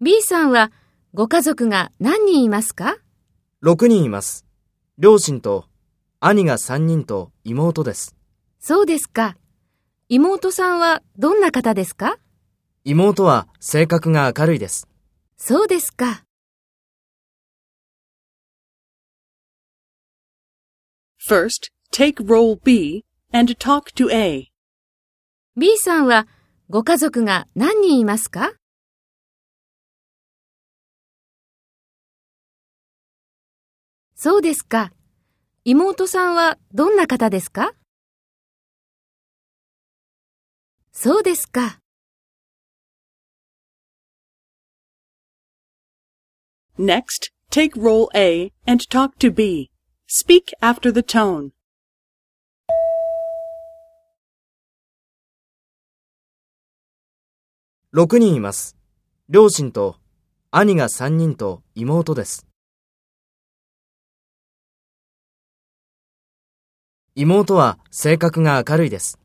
B さんはご家族が何人いますか ?6 人います。両親と兄が3人と妹です。そうですか。妹さんはどんな方ですか？妹は性格が明るいです。そうですか。First, take role B and talk to A. B さんはご家族が何人いますかそうですか。妹さんはどんな方ですかそうですか。Next, take role A and talk to B. Speak after the tone. 6人います。両親と兄が3人と妹です。妹は性格が明るいです。